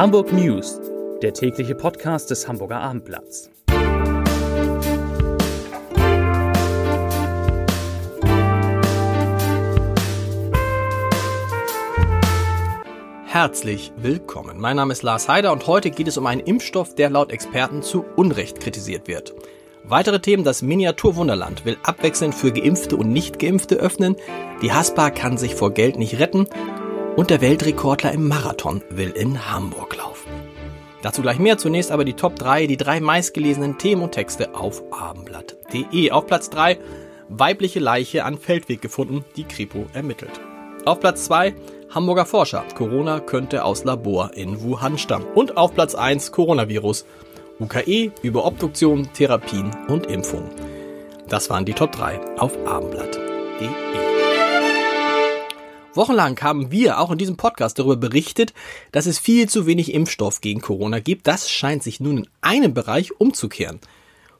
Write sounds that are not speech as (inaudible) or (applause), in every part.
Hamburg News, der tägliche Podcast des Hamburger Abendblatts. Herzlich willkommen. Mein Name ist Lars Heider und heute geht es um einen Impfstoff, der laut Experten zu Unrecht kritisiert wird. Weitere Themen, das Miniaturwunderland will abwechselnd für Geimpfte und Nicht-Geimpfte öffnen, die Haspa kann sich vor Geld nicht retten und der Weltrekordler im Marathon will in Hamburg laufen. Dazu gleich mehr, zunächst aber die Top 3, die drei meistgelesenen Themen und Texte auf abendblatt.de. Auf Platz 3, weibliche Leiche an Feldweg gefunden, die Kripo ermittelt. Auf Platz 2, Hamburger Forscher. Corona könnte aus Labor in Wuhan stammen. Und auf Platz 1 Coronavirus. UKE über Obduktion, Therapien und Impfungen. Das waren die Top 3 auf abendblatt.de. Wochenlang haben wir auch in diesem Podcast darüber berichtet, dass es viel zu wenig Impfstoff gegen Corona gibt. Das scheint sich nun in einem Bereich umzukehren.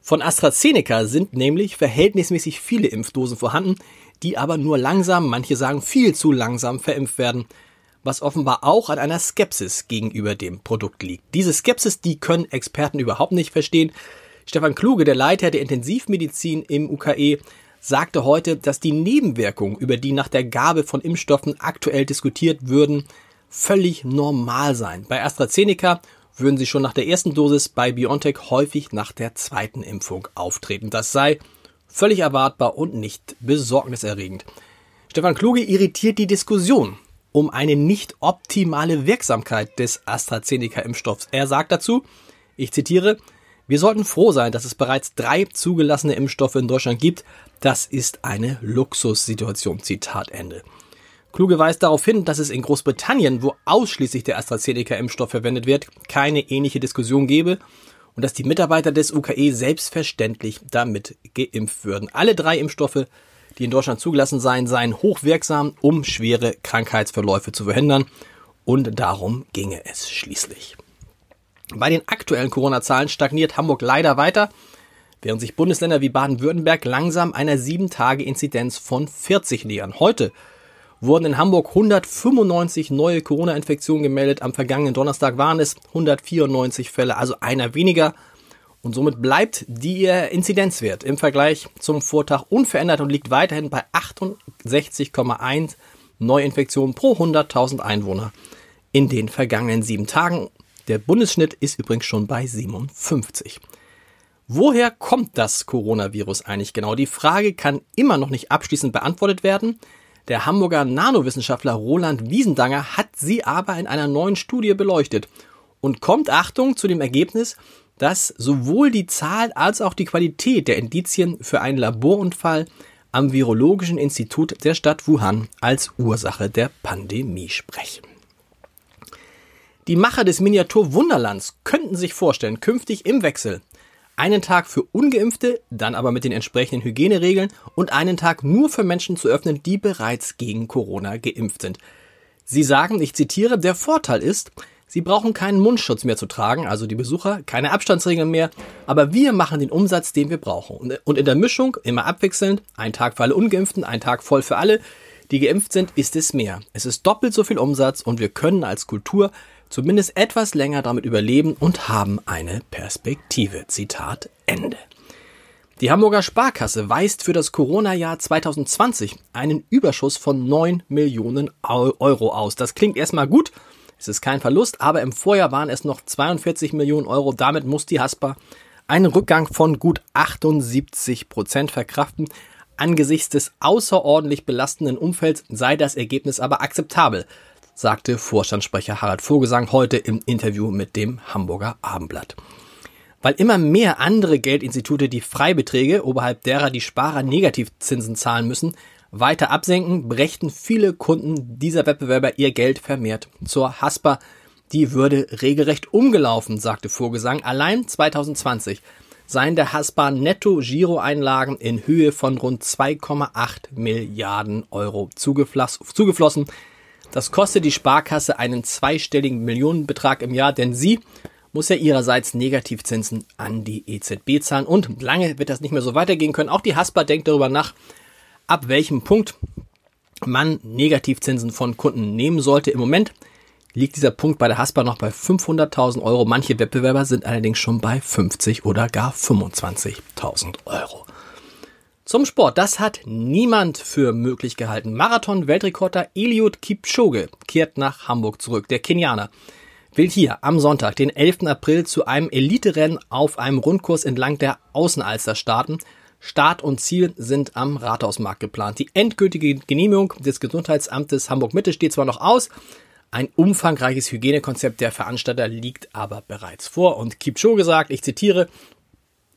Von AstraZeneca sind nämlich verhältnismäßig viele Impfdosen vorhanden, die aber nur langsam, manche sagen viel zu langsam verimpft werden, was offenbar auch an einer Skepsis gegenüber dem Produkt liegt. Diese Skepsis, die können Experten überhaupt nicht verstehen. Stefan Kluge, der Leiter der Intensivmedizin im UKE, sagte heute, dass die Nebenwirkungen, über die nach der Gabe von Impfstoffen aktuell diskutiert würden, völlig normal seien. Bei AstraZeneca würden sie schon nach der ersten Dosis, bei BioNTech häufig nach der zweiten Impfung auftreten. Das sei Völlig erwartbar und nicht besorgniserregend. Stefan Kluge irritiert die Diskussion um eine nicht optimale Wirksamkeit des AstraZeneca-Impfstoffs. Er sagt dazu, ich zitiere, wir sollten froh sein, dass es bereits drei zugelassene Impfstoffe in Deutschland gibt. Das ist eine Luxussituation. Zitat Ende. Kluge weist darauf hin, dass es in Großbritannien, wo ausschließlich der AstraZeneca-Impfstoff verwendet wird, keine ähnliche Diskussion gebe und dass die Mitarbeiter des UKE selbstverständlich damit geimpft würden. Alle drei Impfstoffe, die in Deutschland zugelassen seien, seien hochwirksam, um schwere Krankheitsverläufe zu verhindern. Und darum ginge es schließlich. Bei den aktuellen Corona-Zahlen stagniert Hamburg leider weiter, während sich Bundesländer wie Baden-Württemberg langsam einer 7-Tage-Inzidenz von 40 nähern. Heute wurden in Hamburg 195 neue Corona-Infektionen gemeldet. Am vergangenen Donnerstag waren es 194 Fälle, also einer weniger. Und somit bleibt der Inzidenzwert im Vergleich zum Vortag unverändert und liegt weiterhin bei 68,1 Neuinfektionen pro 100.000 Einwohner in den vergangenen sieben Tagen. Der Bundesschnitt ist übrigens schon bei 57. Woher kommt das Coronavirus eigentlich genau? Die Frage kann immer noch nicht abschließend beantwortet werden. Der Hamburger Nanowissenschaftler Roland Wiesendanger hat sie aber in einer neuen Studie beleuchtet und kommt, Achtung, zu dem Ergebnis, dass sowohl die Zahl als auch die Qualität der Indizien für einen Laborunfall am Virologischen Institut der Stadt Wuhan als Ursache der Pandemie sprechen. Die Macher des Miniatur Wunderlands könnten sich vorstellen, künftig im Wechsel einen Tag für ungeimpfte, dann aber mit den entsprechenden Hygieneregeln und einen Tag nur für Menschen zu öffnen, die bereits gegen Corona geimpft sind. Sie sagen, ich zitiere, der Vorteil ist, Sie brauchen keinen Mundschutz mehr zu tragen, also die Besucher, keine Abstandsregeln mehr, aber wir machen den Umsatz, den wir brauchen. Und in der Mischung, immer abwechselnd, ein Tag für alle Ungeimpften, ein Tag voll für alle, die geimpft sind, ist es mehr. Es ist doppelt so viel Umsatz und wir können als Kultur zumindest etwas länger damit überleben und haben eine Perspektive. Zitat Ende. Die Hamburger Sparkasse weist für das Corona-Jahr 2020 einen Überschuss von 9 Millionen Euro aus. Das klingt erstmal gut. Es ist kein Verlust, aber im Vorjahr waren es noch 42 Millionen Euro. Damit muss die Haspa einen Rückgang von gut 78 Prozent verkraften. Angesichts des außerordentlich belastenden Umfelds sei das Ergebnis aber akzeptabel sagte Vorstandssprecher Harald Vogelsang heute im Interview mit dem Hamburger Abendblatt. Weil immer mehr andere Geldinstitute die Freibeträge, oberhalb derer die Sparer Negativzinsen zahlen müssen, weiter absenken, brächten viele Kunden dieser Wettbewerber ihr Geld vermehrt zur Haspa. Die würde regelrecht umgelaufen, sagte Vorgesang. Allein 2020 seien der Haspa Netto-Giro-Einlagen in Höhe von rund 2,8 Milliarden Euro zugeflossen. Das kostet die Sparkasse einen zweistelligen Millionenbetrag im Jahr, denn sie muss ja ihrerseits Negativzinsen an die EZB zahlen und lange wird das nicht mehr so weitergehen können. Auch die Haspa denkt darüber nach, ab welchem Punkt man Negativzinsen von Kunden nehmen sollte. Im Moment liegt dieser Punkt bei der Haspa noch bei 500.000 Euro. Manche Wettbewerber sind allerdings schon bei 50 oder gar 25.000 Euro. Zum Sport. Das hat niemand für möglich gehalten. Marathon-Weltrekorder Eliud Kipchoge kehrt nach Hamburg zurück. Der Kenianer will hier am Sonntag, den 11. April, zu einem Eliterennen auf einem Rundkurs entlang der Außenalster starten. Start und Ziel sind am Rathausmarkt geplant. Die endgültige Genehmigung des Gesundheitsamtes Hamburg-Mitte steht zwar noch aus, ein umfangreiches Hygienekonzept der Veranstalter liegt aber bereits vor. Und Kipchoge sagt, ich zitiere,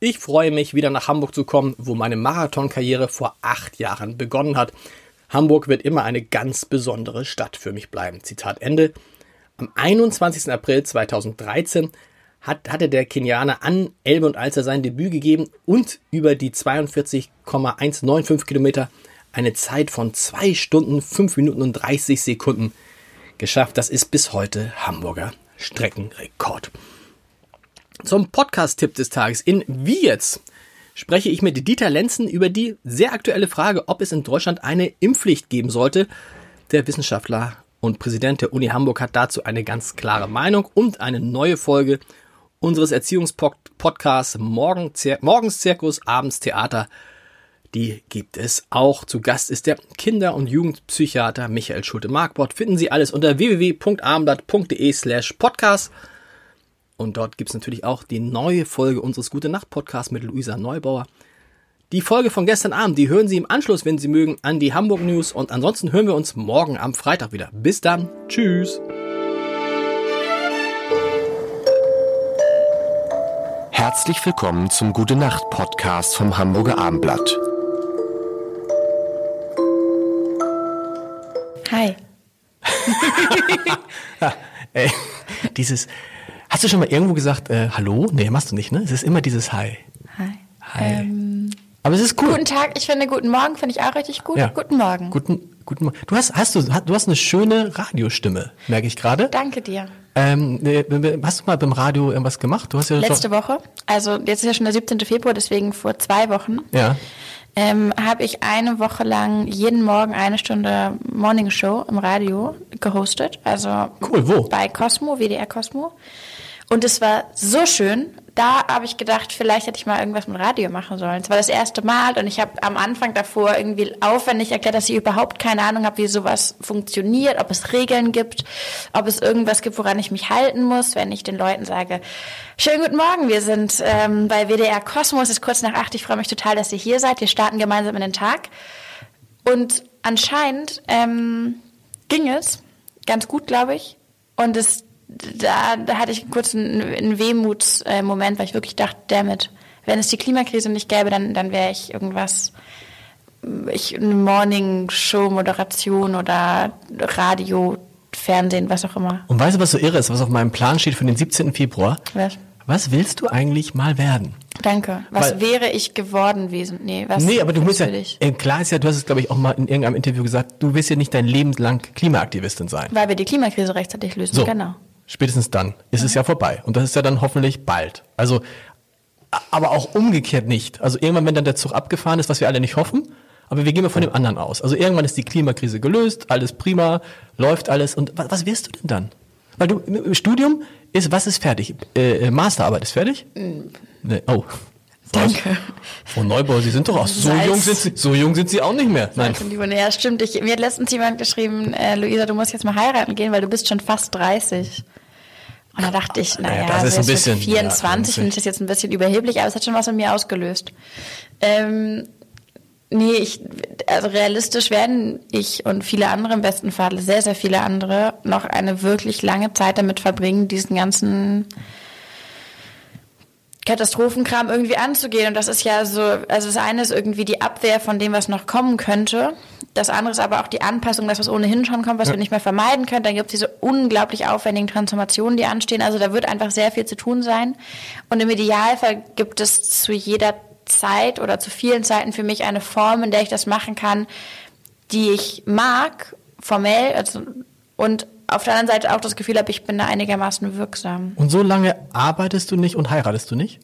ich freue mich, wieder nach Hamburg zu kommen, wo meine Marathonkarriere vor acht Jahren begonnen hat. Hamburg wird immer eine ganz besondere Stadt für mich bleiben. Zitat Ende. Am 21. April 2013 hat, hatte der Kenianer an Elbe und Alster sein Debüt gegeben und über die 42,195 Kilometer eine Zeit von 2 Stunden, 5 Minuten und 30 Sekunden geschafft. Das ist bis heute Hamburger Streckenrekord. Zum Podcast-Tipp des Tages in Wie jetzt spreche ich mit Dieter Lenzen über die sehr aktuelle Frage, ob es in Deutschland eine Impfpflicht geben sollte. Der Wissenschaftler und Präsident der Uni Hamburg hat dazu eine ganz klare Meinung und eine neue Folge unseres Erziehungspodcasts Morgens Zirkus, Abends Theater. Die gibt es auch. Zu Gast ist der Kinder- und Jugendpsychiater Michael Schulte-Markbord. Finden Sie alles unter www.abendblatt.de slash podcast. Und dort gibt es natürlich auch die neue Folge unseres Gute Nacht Podcasts mit Luisa Neubauer. Die Folge von gestern Abend, die hören Sie im Anschluss, wenn Sie mögen, an die Hamburg News. Und ansonsten hören wir uns morgen am Freitag wieder. Bis dann. Tschüss. Herzlich willkommen zum Gute Nacht Podcast vom Hamburger Abendblatt. Hi. (laughs) Ey, dieses, du schon mal irgendwo gesagt, äh, hallo? Nee, machst du nicht, ne? Es ist immer dieses Hi. Hi. Hi. Ähm, Aber es ist cool. guten Tag, ich finde guten Morgen, finde ich auch richtig gut. Ja. Guten Morgen. Guten, guten Morgen. Du hast, hast du, du hast eine schöne Radiostimme, merke ich gerade. Danke dir. Ähm, ne, hast du mal beim Radio irgendwas gemacht? Du hast ja Letzte Woche, also jetzt ist ja schon der 17. Februar, deswegen vor zwei Wochen, Ja. ähm, habe ich eine Woche lang jeden Morgen eine Stunde Morning Show im Radio gehostet. Also Cool, wo? bei Cosmo, WDR Cosmo. Und es war so schön. Da habe ich gedacht, vielleicht hätte ich mal irgendwas mit Radio machen sollen. Es war das erste Mal und ich habe am Anfang davor irgendwie aufwendig erklärt, dass ich überhaupt keine Ahnung habe, wie sowas funktioniert, ob es Regeln gibt, ob es irgendwas gibt, woran ich mich halten muss, wenn ich den Leuten sage, schönen guten Morgen, wir sind ähm, bei WDR Cosmos, es ist kurz nach acht, ich freue mich total, dass ihr hier seid, wir starten gemeinsam in den Tag. Und anscheinend ähm, ging es ganz gut, glaube ich. Und es, da, da hatte ich kurz einen, einen Wehmutsmoment, weil ich wirklich dachte, damit, wenn es die Klimakrise nicht gäbe, dann, dann wäre ich irgendwas, ich eine Morning-Show-Moderation oder Radio, Fernsehen, was auch immer. Und weißt du, was so irre ist, was auf meinem Plan steht für den 17. Februar? Was? Was willst du eigentlich mal werden? Danke. Was Weil- wäre ich geworden wesen? Nee, was nee, aber du musst ja, äh, klar ist ja, du hast es, glaube ich, auch mal in irgendeinem Interview gesagt, du wirst ja nicht dein Leben lang Klimaaktivistin sein. Weil wir die Klimakrise rechtzeitig lösen, So, genau. Spätestens dann ist es ja vorbei. Und das ist ja dann hoffentlich bald. Also, aber auch umgekehrt nicht. Also irgendwann, wenn dann der Zug abgefahren ist, was wir alle nicht hoffen, aber wir gehen mal von dem anderen aus. Also irgendwann ist die Klimakrise gelöst, alles prima, läuft alles. Und was, was wirst du denn dann? Weil du im Studium ist, was ist fertig? Äh, äh, Masterarbeit ist fertig? Nee. Oh. Danke. Frau Neubauer, Sie sind doch auch so Salz. jung sind Sie, so jung sind Sie auch nicht mehr. Nein. Ja, stimmt. Ich, mir hat letztens jemand geschrieben, äh, Luisa, du musst jetzt mal heiraten gehen, weil du bist schon fast 30. Und da dachte ich, naja, das ist also ein bisschen- ja, 24 finde ich das jetzt ein bisschen überheblich, aber es hat schon was in mir ausgelöst. Ähm, nee, ich, also realistisch werden ich und viele andere im besten Fall, sehr, sehr viele andere, noch eine wirklich lange Zeit damit verbringen, diesen ganzen Katastrophenkram irgendwie anzugehen. Und das ist ja so, also das eine ist irgendwie die Abwehr von dem, was noch kommen könnte. Das andere ist aber auch die Anpassung, das, was ohnehin schon kommt, was wir nicht mehr vermeiden können. Dann gibt es diese unglaublich aufwendigen Transformationen, die anstehen. Also da wird einfach sehr viel zu tun sein. Und im Idealfall gibt es zu jeder Zeit oder zu vielen Zeiten für mich eine Form, in der ich das machen kann, die ich mag, formell, also, und auf der anderen Seite auch das Gefühl habe, ich bin da einigermaßen wirksam. Und so lange arbeitest du nicht und heiratest du nicht?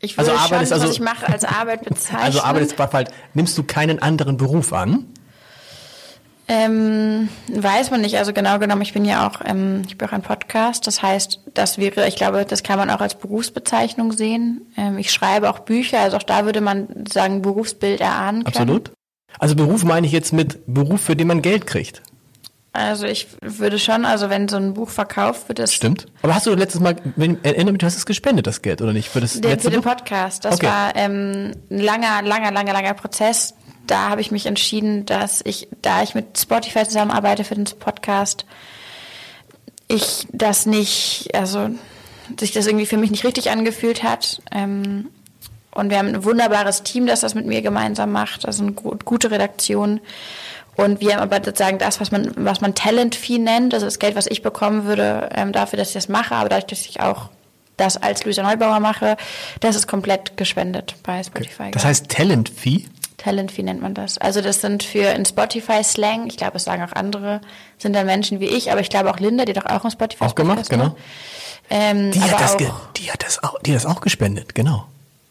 Ich Also würde arbeitest- schon, also- was ich mache, als Arbeit bezeichnen. Also arbeitest du halt, nimmst du keinen anderen Beruf an? Ähm, weiß man nicht. Also genau genommen, ich bin ja auch, ähm, ich bin auch ein Podcast. Das heißt, das wäre, ich glaube, das kann man auch als Berufsbezeichnung sehen. Ähm, ich schreibe auch Bücher, also auch da würde man sagen, Berufsbild erahnen können. Absolut. Also Beruf meine ich jetzt mit Beruf, für den man Geld kriegt. Also ich würde schon, also wenn so ein Buch verkauft wird, das Stimmt. Aber hast du letztes Mal, wenn, erinnere mich, du hast es gespendet, das Geld, oder nicht? Für das Den, letzte für den? Podcast. Das Okay. war ähm, ein langer, langer, langer, langer Prozess. Da habe ich mich entschieden, dass ich, da ich mit Spotify zusammenarbeite für den Podcast, ich das nicht, also sich das irgendwie für mich nicht richtig angefühlt hat. Ähm, und wir haben ein wunderbares Team, das das mit mir gemeinsam macht, also eine gu- gute Redaktion. Und wir haben aber sozusagen das, was man, was man Talent Fee nennt, also das Geld, was ich bekommen würde, ähm, dafür, dass ich das mache, aber dadurch, dass ich auch das als Luisa Neubauer mache, das ist komplett gespendet bei Spotify. Das heißt Talent Fee? Talent Fee nennt man das. Also das sind für in Spotify Slang, ich glaube, es sagen auch andere, sind dann Menschen wie ich, aber ich glaube auch Linda, die doch auch im Spotify Auch gemacht, macht. genau. Ähm, Die hat, das auch, die, hat das auch, die hat das auch gespendet, genau.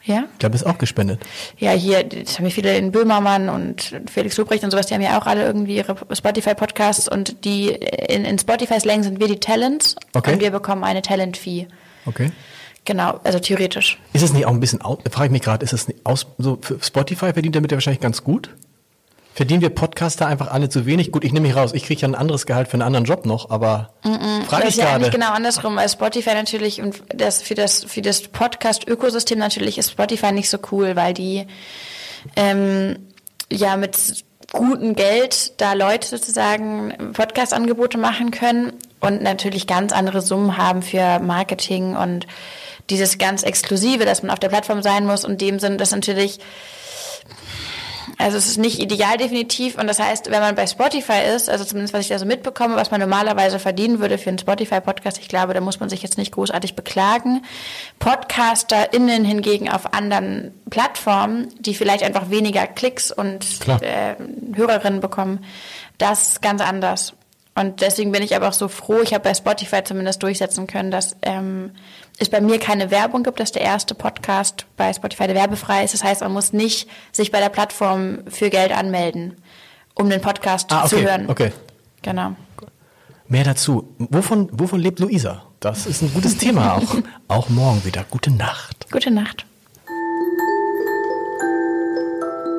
Ja? Ich glaube, ist auch gespendet. Ja, hier, das haben ja viele in Böhmermann und Felix Lobrecht und sowas, die haben ja auch alle irgendwie ihre Spotify-Podcasts und die in, in Spotify-Slang sind wir die Talents Okay. und wir bekommen eine Talent-Fee. Okay. Genau, also theoretisch. Ist es nicht auch ein bisschen, frage ich mich gerade, ist es nicht aus, so für Spotify verdient damit ja wahrscheinlich ganz gut? Verdienen wir Podcaster einfach alle zu wenig? Gut, ich nehme mich raus, ich kriege ja ein anderes Gehalt für einen anderen Job noch, aber frage Das ich ist ja eigentlich gerade. genau andersrum, weil Spotify natürlich und das für das für das Podcast-Ökosystem natürlich ist Spotify nicht so cool, weil die ähm, ja mit gutem Geld da Leute sozusagen Podcast-Angebote machen können und natürlich ganz andere Summen haben für Marketing und dieses ganz Exklusive, dass man auf der Plattform sein muss und dem sind das natürlich also es ist nicht ideal definitiv und das heißt, wenn man bei Spotify ist, also zumindest was ich da so mitbekomme, was man normalerweise verdienen würde für einen Spotify-Podcast, ich glaube, da muss man sich jetzt nicht großartig beklagen. PodcasterInnen hingegen auf anderen Plattformen, die vielleicht einfach weniger Klicks und äh, Hörerinnen bekommen, das ist ganz anders. Und deswegen bin ich aber auch so froh, ich habe bei Spotify zumindest durchsetzen können, dass ähm, es bei mir keine Werbung gibt, dass der erste Podcast bei Spotify der werbefrei ist. Das heißt, man muss nicht sich bei der Plattform für Geld anmelden, um den Podcast Ah, zu okay, hören. okay. Genau. Mehr dazu. Wovon, wovon lebt Luisa? Das ist ein gutes Thema auch. (laughs) auch morgen wieder. Gute Nacht. Gute Nacht.